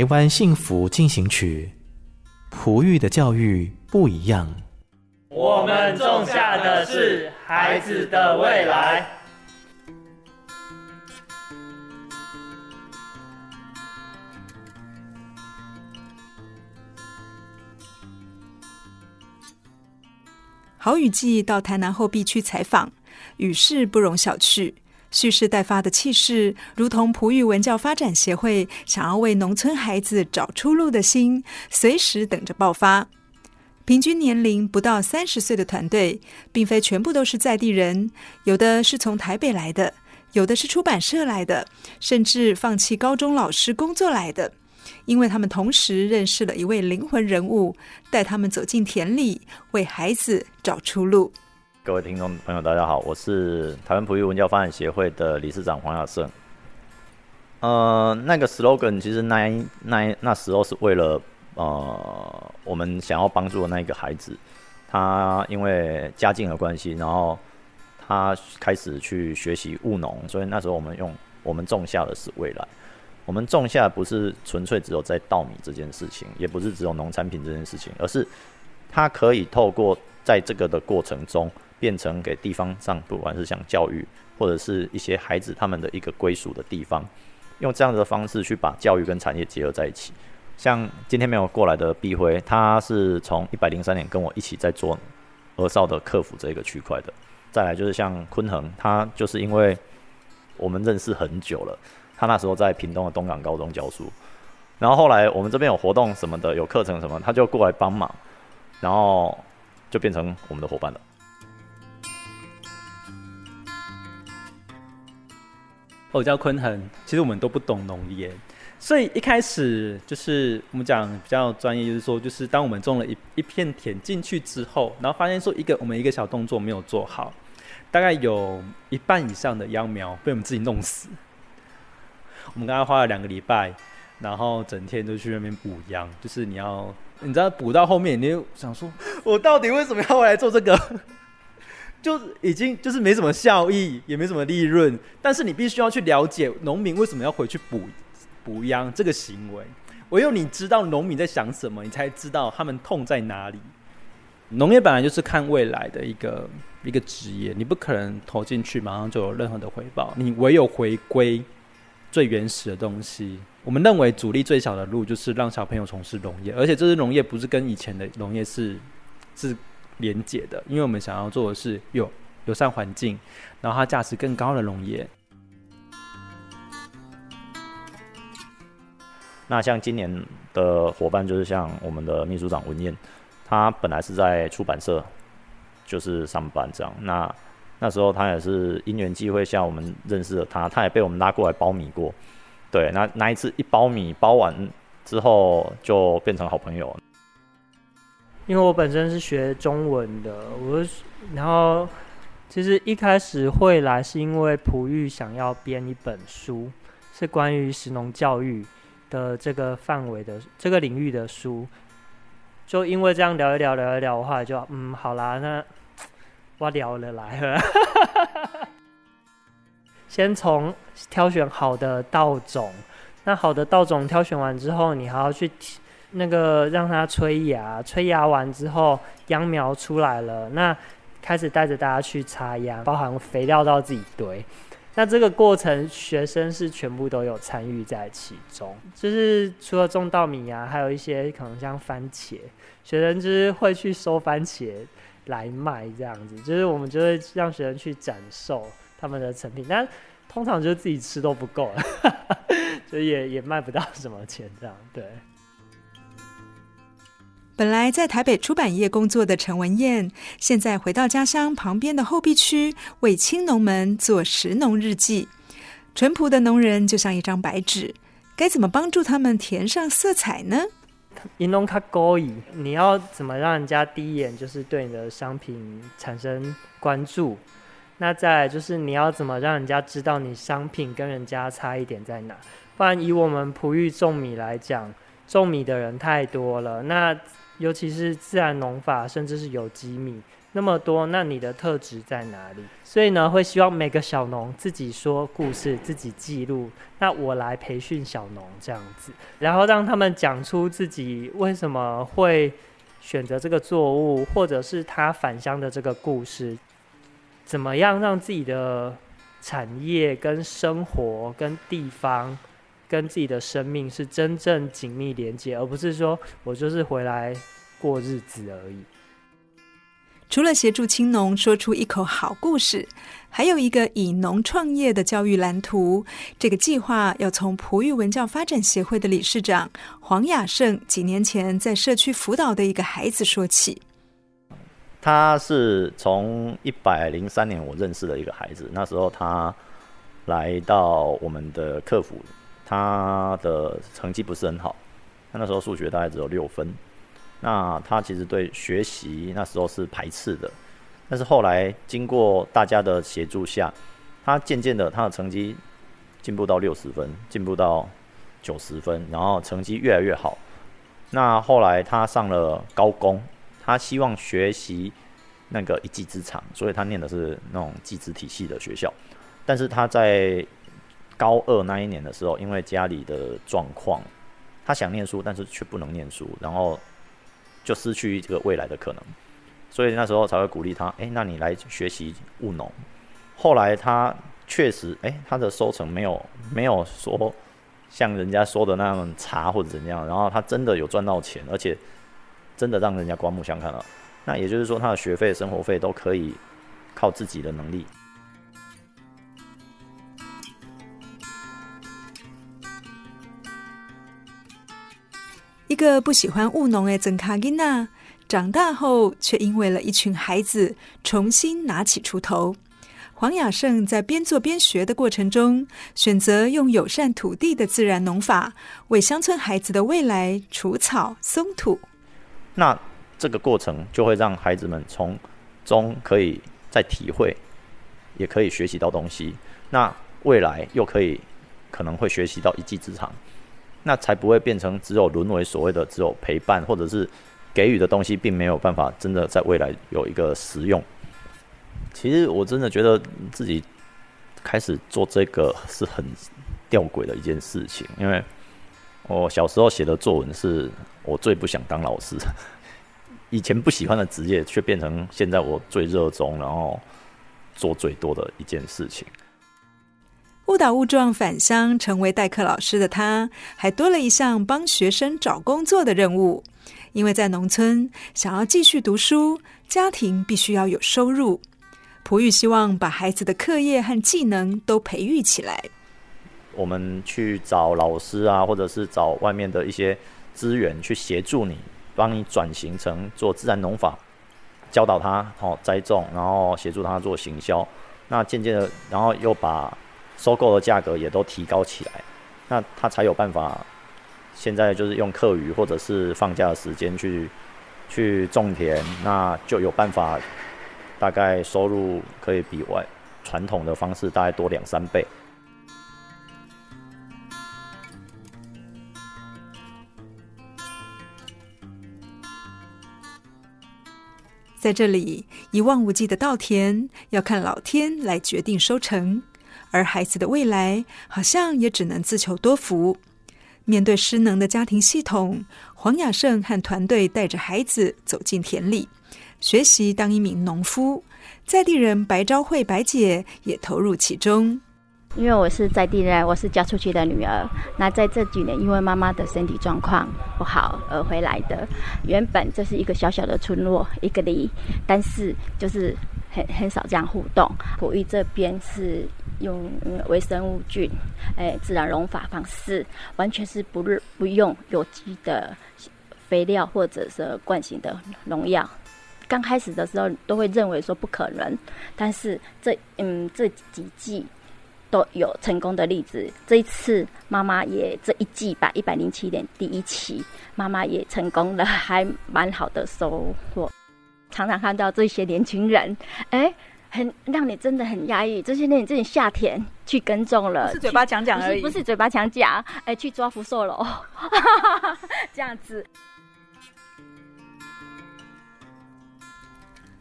台湾幸福进行曲，璞玉的教育不一样。我们种下的是孩子的未来。好雨季到台南后壁去采访，雨势不容小觑。蓄势待发的气势，如同璞玉文教发展协会想要为农村孩子找出路的心，随时等着爆发。平均年龄不到三十岁的团队，并非全部都是在地人，有的是从台北来的，有的是出版社来的，甚至放弃高中老师工作来的，因为他们同时认识了一位灵魂人物，带他们走进田里，为孩子找出路。各位听众朋友，大家好，我是台湾普育文教发展协会的理事长黄亚胜。呃，那个 slogan 其实那那那时候是为了呃，我们想要帮助的那一个孩子，他因为家境的关系，然后他开始去学习务农，所以那时候我们用我们种下的是未来。我们种下不是纯粹只有在稻米这件事情，也不是只有农产品这件事情，而是他可以透过在这个的过程中。变成给地方上，不管是像教育或者是一些孩子他们的一个归属的地方，用这样的方式去把教育跟产业结合在一起。像今天没有过来的碧辉，他是从一百零三年跟我一起在做儿少的客服这个区块的。再来就是像坤恒，他就是因为我们认识很久了，他那时候在屏东的东港高中教书，然后后来我们这边有活动什么的，有课程什么，他就过来帮忙，然后就变成我们的伙伴了。我叫坤恒，其实我们都不懂农业，所以一开始就是我们讲比较专业，就是说，就是当我们种了一一片田进去之后，然后发现说一个我们一个小动作没有做好，大概有一半以上的秧苗被我们自己弄死。我们刚刚花了两个礼拜，然后整天都去那边补秧，就是你要你知道补到后面，你就想说，我到底为什么要来做这个？就已经就是没什么效益，也没什么利润，但是你必须要去了解农民为什么要回去补补秧这个行为。唯有你知道农民在想什么，你才知道他们痛在哪里。农业本来就是看未来的一个一个职业，你不可能投进去马上就有任何的回报，你唯有回归最原始的东西。我们认为阻力最小的路就是让小朋友从事农业，而且这支农业不是跟以前的农业是是。连结的，因为我们想要做的是有友善环境，然后它价值更高的农业。那像今年的伙伴，就是像我们的秘书长文燕，他本来是在出版社就是上班这样。那那时候他也是因缘际会下我们认识了他，他也被我们拉过来包米过。对，那那一次一包米包完之后，就变成好朋友。因为我本身是学中文的，我然后其实一开始会来是因为璞玉想要编一本书，是关于食农教育的这个范围的这个领域的书，就因为这样聊一聊聊一聊的话，就嗯好啦，那我聊了来了，先从挑选好的稻种，那好的稻种挑选完之后，你还要去。那个让它催芽，催芽完之后，秧苗出来了，那开始带着大家去插秧，包含肥料到自己堆。那这个过程，学生是全部都有参与在其中，就是除了种稻米啊，还有一些可能像番茄，学生就是会去收番茄来卖这样子，就是我们就会让学生去展售他们的成品，但通常就自己吃都不够了，所以也也卖不到什么钱这样，对。本来在台北出版业工作的陈文燕，现在回到家乡旁边的后壁区，为青农们做食农日记。淳朴的农人就像一张白纸，该怎么帮助他们填上色彩呢？银农卡勾引，你要怎么让人家第一眼就是对你的商品产生关注？那再就是你要怎么让人家知道你商品跟人家差异点在哪？不然以我们璞玉种米来讲，种米的人太多了，那。尤其是自然农法，甚至是有机米那么多，那你的特质在哪里？所以呢，会希望每个小农自己说故事，自己记录。那我来培训小农这样子，然后让他们讲出自己为什么会选择这个作物，或者是他返乡的这个故事，怎么样让自己的产业跟生活跟地方。跟自己的生命是真正紧密连接，而不是说我就是回来过日子而已。除了协助青农说出一口好故事，还有一个以农创业的教育蓝图。这个计划要从璞玉文教发展协会的理事长黄雅胜几年前在社区辅导的一个孩子说起。他是从一百零三年我认识的一个孩子，那时候他来到我们的客服。他的成绩不是很好，他那时候数学大概只有六分。那他其实对学习那时候是排斥的，但是后来经过大家的协助下，他渐渐的他的成绩进步到六十分，进步到九十分，然后成绩越来越好。那后来他上了高工，他希望学习那个一技之长，所以他念的是那种技职体系的学校，但是他在高二那一年的时候，因为家里的状况，他想念书，但是却不能念书，然后就失去这个未来的可能。所以那时候才会鼓励他，哎，那你来学习务农。后来他确实，哎，他的收成没有没有说像人家说的那样差或者怎样，然后他真的有赚到钱，而且真的让人家刮目相看了。那也就是说，他的学费、生活费都可以靠自己的能力。一个不喜欢务农的曾卡金娜，长大后却因为了一群孩子重新拿起锄头。黄雅胜在边做边学的过程中，选择用友善土地的自然农法，为乡村孩子的未来除草松土。那这个过程就会让孩子们从中可以再体会，也可以学习到东西。那未来又可以可能会学习到一技之长。那才不会变成只有沦为所谓的只有陪伴，或者是给予的东西，并没有办法真的在未来有一个实用。其实我真的觉得自己开始做这个是很吊诡的一件事情，因为我小时候写的作文是我最不想当老师，以前不喜欢的职业，却变成现在我最热衷，然后做最多的一件事情。误打误撞返乡成为代课老师的他，还多了一项帮学生找工作的任务。因为在农村，想要继续读书，家庭必须要有收入。璞玉希望把孩子的课业和技能都培育起来。我们去找老师啊，或者是找外面的一些资源去协助你，帮你转型成做自然农法，教导他哦栽种，然后协助他做行销。那渐渐的，然后又把收购的价格也都提高起来，那他才有办法。现在就是用课余或者是放假的时间去去种田，那就有办法，大概收入可以比外传统的方式大概多两三倍。在这里一望无际的稻田，要看老天来决定收成。而孩子的未来好像也只能自求多福。面对失能的家庭系统，黄雅胜和团队带着孩子走进田里，学习当一名农夫。在地人白昭慧白姐也投入其中。因为我是在地人，我是嫁出去的女儿。那在这几年，因为妈妈的身体状况不好而回来的。原本这是一个小小的村落，一个里，但是就是很很少这样互动。埔玉这边是用微生物菌，哎，自然溶法方式，完全是不不用有机的肥料或者是惯性的农药。刚开始的时候都会认为说不可能，但是这嗯这几季。都有成功的例子。这一次，妈妈也这一季吧，一百零七年第一期，妈妈也成功了，还蛮好的收获。常常看到这些年轻人，哎，很让你真的很压抑。这些年你自己下田去耕种了，是嘴巴讲讲而已，不是，不是嘴巴讲讲，哎，去抓福寿螺，这样子。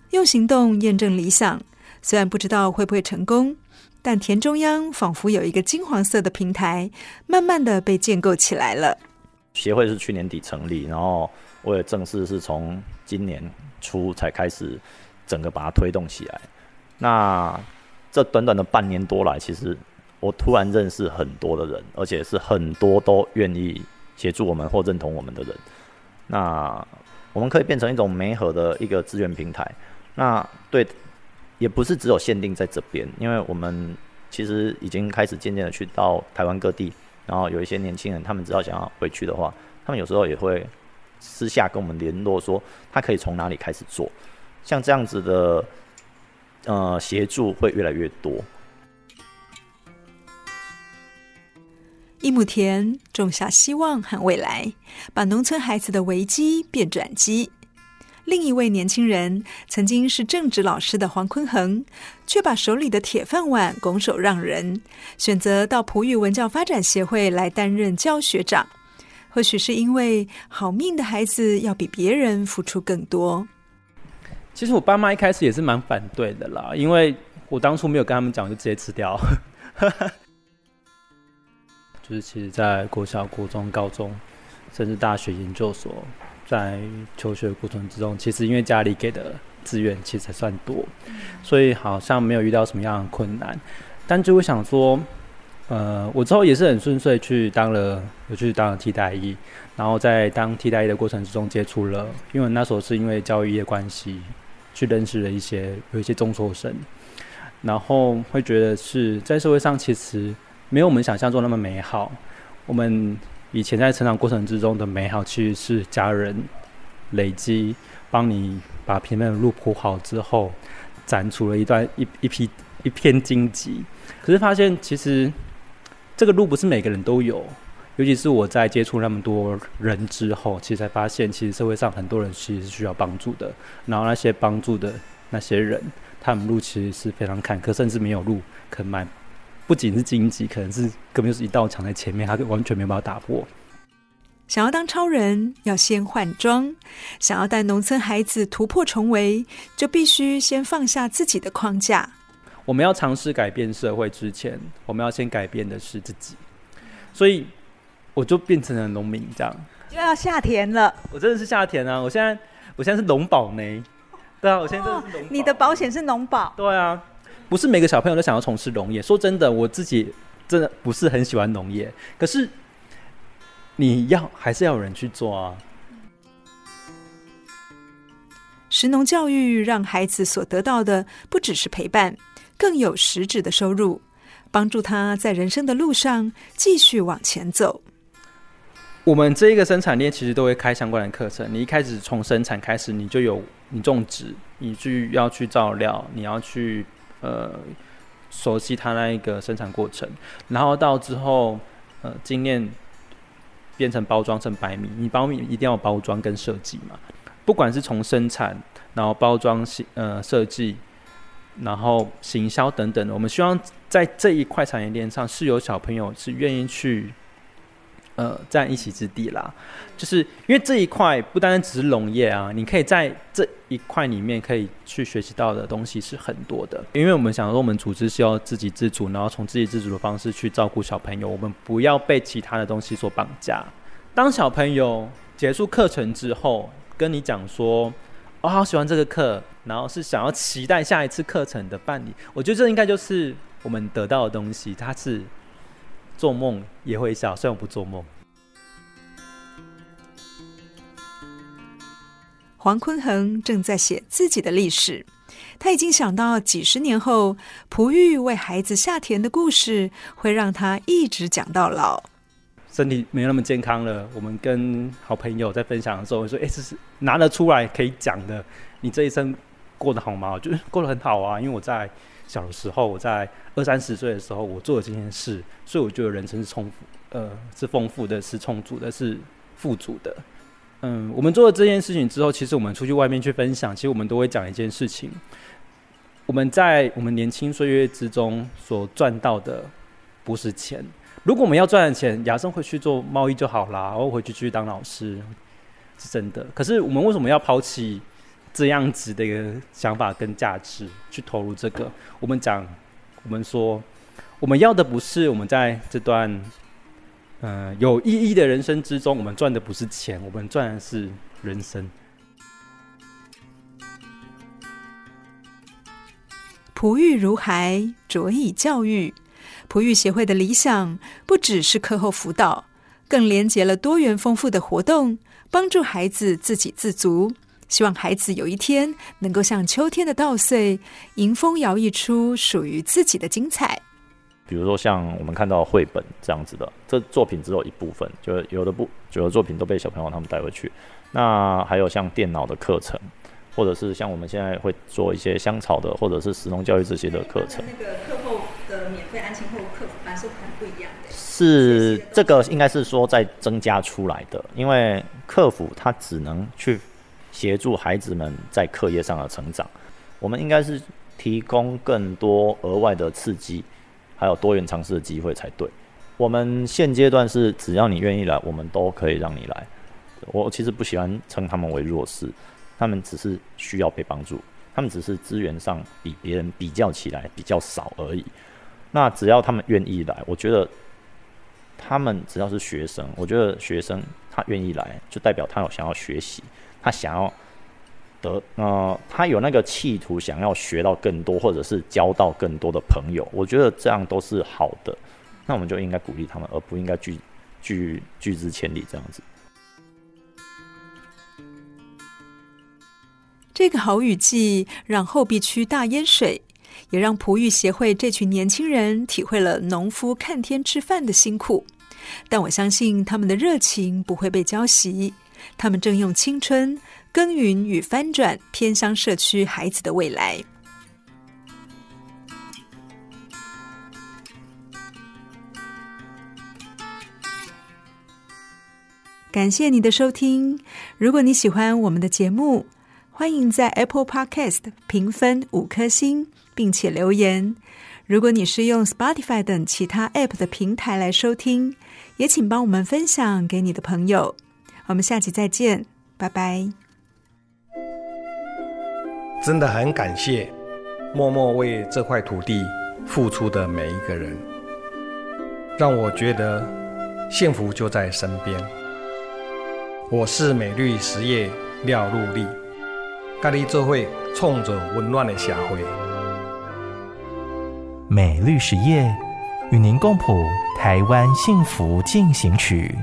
用行动验证理想，虽然不知道会不会成功。但田中央仿佛有一个金黄色的平台，慢慢的被建构起来了。协会是去年底成立，然后我也正式是从今年初才开始整个把它推动起来。那这短短的半年多来，其实我突然认识很多的人，而且是很多都愿意协助我们或认同我们的人。那我们可以变成一种媒合的一个资源平台。那对。也不是只有限定在这边，因为我们其实已经开始渐渐的去到台湾各地，然后有一些年轻人，他们只要想要回去的话，他们有时候也会私下跟我们联络，说他可以从哪里开始做，像这样子的呃协助会越来越多。一亩田种下希望和未来，把农村孩子的危机变转机。另一位年轻人曾经是正职老师的黄坤恒，却把手里的铁饭碗拱手让人，选择到璞玉文教发展协会来担任教学长。或许是因为好命的孩子要比别人付出更多。其实我爸妈一开始也是蛮反对的啦，因为我当初没有跟他们讲，就直接辞掉。就是其实，在国小、国中、高中，甚至大学、研究所。在求学过程之中，其实因为家里给的资源其实还算多，所以好像没有遇到什么样的困难。但就会想说，呃，我之后也是很顺遂去当了，有去当了替代役，然后在当替代役的过程之中接触了，因为那时候是因为教育业关系去认识了一些有一些中辍生，然后会觉得是在社会上其实没有我们想象中那么美好，我们。以前在成长过程之中的美好，其实是家人累积帮你把平面的路铺好之后，斩出了一段一一批一片荆棘。可是发现其实这个路不是每个人都有，尤其是我在接触那么多人之后，其实才发现，其实社会上很多人其实是需要帮助的。然后那些帮助的那些人，他们路其实是非常坎坷，甚至没有路可迈。不仅是荆棘，可能是根本就是一道墙在前面，他完全没有办法打破。想要当超人，要先换装；想要带农村孩子突破重围，就必须先放下自己的框架。我们要尝试改变社会之前，我们要先改变的是自己。所以，我就变成了农民，这样又要下田了。我真的是下田啊！我现在，我现在是农保呢。对啊，我现在真的是农保。你的保险是农保？对啊。不是每个小朋友都想要从事农业。说真的，我自己真的不是很喜欢农业。可是你要还是要有人去做啊。食农教育让孩子所得到的不只是陪伴，更有实质的收入，帮助他在人生的路上继续往前走。我们这一个生产链其实都会开相关的课程。你一开始从生产开始，你就有你种植，你去要去照料，你要去。呃，熟悉它那一个生产过程，然后到之后，呃，经验变成包装成白米，你包米一定要包装跟设计嘛。不管是从生产，然后包装、呃设计，然后行销等等的，我们希望在这一块产业链上是有小朋友是愿意去。呃，占一席之地啦，就是因为这一块不单单只是农业啊，你可以在这一块里面可以去学习到的东西是很多的。因为我们想说，我们组织是要自给自足，然后从自给自足的方式去照顾小朋友，我们不要被其他的东西所绑架。当小朋友结束课程之后，跟你讲说：“我、好喜欢这个课”，然后是想要期待下一次课程的办理，我觉得这应该就是我们得到的东西，它是做梦也会笑，虽然我不做梦。黄坤恒正在写自己的历史，他已经想到几十年后，璞玉为孩子下田的故事，会让他一直讲到老。身体没有那么健康了，我们跟好朋友在分享的时候，我说：“哎，这是拿得出来可以讲的。你这一生过得好吗？”我觉得过得很好啊，因为我在小的时候，我在二三十岁的时候，我做了这件事，所以我觉得人生是充富，呃，是丰富的，是充足的，是富足的。嗯，我们做了这件事情之后，其实我们出去外面去分享，其实我们都会讲一件事情：我们在我们年轻岁月之中所赚到的，不是钱。如果我们要赚的钱，亚生回去做贸易就好啦，然后回去继续当老师，是真的。可是我们为什么要抛弃这样子的一个想法跟价值，去投入这个？我们讲，我们说，我们要的不是我们在这段嗯、有意义的人生之中，我们赚的不是钱，我们赚的是人生。璞玉如孩，着以教育。璞玉协会的理想不只是课后辅导，更连结了多元丰富的活动，帮助孩子自给自足。希望孩子有一天能够像秋天的稻穗，迎风摇曳出属于自己的精彩。比如说，像我们看到绘本这样子的，这作品只有一部分，就有的不，有的作品都被小朋友他们带回去。那还有像电脑的课程，或者是像我们现在会做一些香草的，或者是食农教育这些的课程。那个课后的免费安亲后课辅班是很不一样的。是这个应该是说在增加出来的，因为客服他只能去协助孩子们在课业上的成长，我们应该是提供更多额外的刺激，还有多元尝试的机会才对。我们现阶段是只要你愿意来，我们都可以让你来。我其实不喜欢称他们为弱势，他们只是需要被帮助，他们只是资源上比别人比较起来比较少而已。那只要他们愿意来，我觉得他们只要是学生，我觉得学生他愿意来，就代表他有想要学习，他想要得呃，他有那个企图想要学到更多，或者是交到更多的朋友。我觉得这样都是好的，那我们就应该鼓励他们，而不应该拒拒拒之千里这样子。这个好雨季让后壁区大淹水。也让璞玉协会这群年轻人体会了农夫看天吃饭的辛苦，但我相信他们的热情不会被浇熄，他们正用青春耕耘与翻转偏乡社区孩子的未来。感谢你的收听，如果你喜欢我们的节目，欢迎在 Apple Podcast 评分五颗星。并且留言。如果你是用 Spotify 等其他 App 的平台来收听，也请帮我们分享给你的朋友。我们下期再见，拜拜。真的很感谢默默为这块土地付出的每一个人，让我觉得幸福就在身边。我是美绿实业廖陆丽，咖喱做会冲着温暖的社会。美绿实业与您共谱台湾幸福进行曲。